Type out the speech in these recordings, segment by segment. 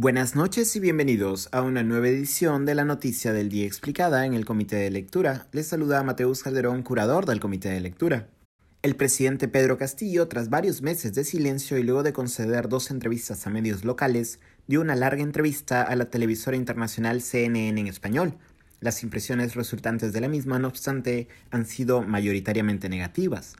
Buenas noches y bienvenidos a una nueva edición de la Noticia del Día Explicada en el Comité de Lectura. Les saluda Mateus Calderón, curador del Comité de Lectura. El presidente Pedro Castillo, tras varios meses de silencio y luego de conceder dos entrevistas a medios locales, dio una larga entrevista a la televisora internacional CNN en español. Las impresiones resultantes de la misma, no obstante, han sido mayoritariamente negativas.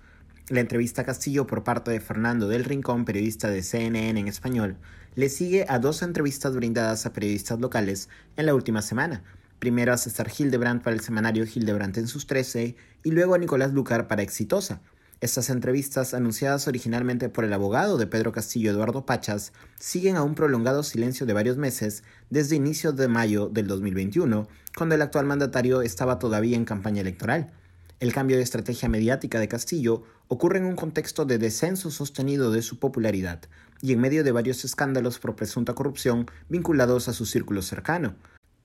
La entrevista a Castillo por parte de Fernando del Rincón, periodista de CNN en español, le sigue a dos entrevistas brindadas a periodistas locales en la última semana. Primero a César Hildebrand para el semanario Hildebrand en sus 13 y luego a Nicolás Lucar para Exitosa. Estas entrevistas, anunciadas originalmente por el abogado de Pedro Castillo Eduardo Pachas, siguen a un prolongado silencio de varios meses desde inicios de mayo del 2021, cuando el actual mandatario estaba todavía en campaña electoral. El cambio de estrategia mediática de Castillo ocurre en un contexto de descenso sostenido de su popularidad y en medio de varios escándalos por presunta corrupción vinculados a su círculo cercano.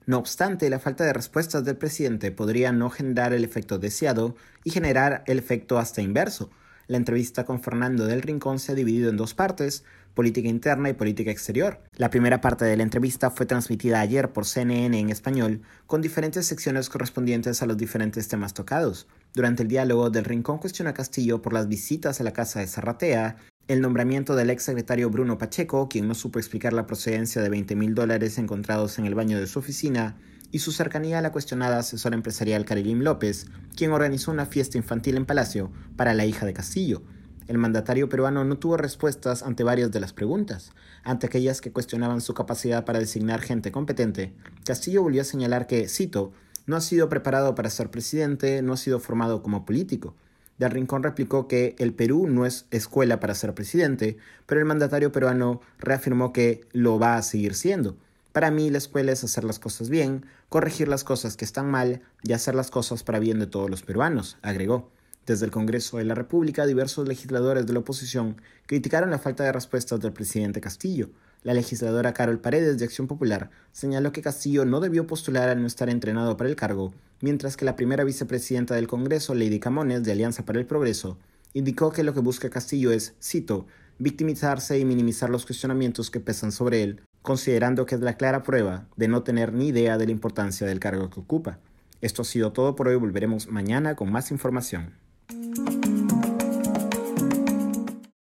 No obstante, la falta de respuestas del presidente podría no generar el efecto deseado y generar el efecto hasta inverso. La entrevista con Fernando del Rincón se ha dividido en dos partes, política interna y política exterior. La primera parte de la entrevista fue transmitida ayer por CNN en español, con diferentes secciones correspondientes a los diferentes temas tocados. Durante el diálogo, Del Rincón cuestiona Castillo por las visitas a la casa de Zarratea, el nombramiento del ex secretario Bruno Pacheco, quien no supo explicar la procedencia de 20 mil dólares encontrados en el baño de su oficina, y su cercanía a la cuestionada asesora empresarial Karelim López, quien organizó una fiesta infantil en Palacio para la hija de Castillo. El mandatario peruano no tuvo respuestas ante varias de las preguntas. Ante aquellas que cuestionaban su capacidad para designar gente competente, Castillo volvió a señalar que, cito, no ha sido preparado para ser presidente, no ha sido formado como político. Del Rincón replicó que el Perú no es escuela para ser presidente, pero el mandatario peruano reafirmó que lo va a seguir siendo. Para mí la escuela es hacer las cosas bien, corregir las cosas que están mal y hacer las cosas para bien de todos los peruanos, agregó. Desde el Congreso de la República, diversos legisladores de la oposición criticaron la falta de respuestas del presidente Castillo. La legisladora Carol Paredes de Acción Popular señaló que Castillo no debió postular al no estar entrenado para el cargo, mientras que la primera vicepresidenta del Congreso, Lady Camones, de Alianza para el Progreso, indicó que lo que busca Castillo es, cito, victimizarse y minimizar los cuestionamientos que pesan sobre él, considerando que es la clara prueba de no tener ni idea de la importancia del cargo que ocupa. Esto ha sido todo por hoy, volveremos mañana con más información.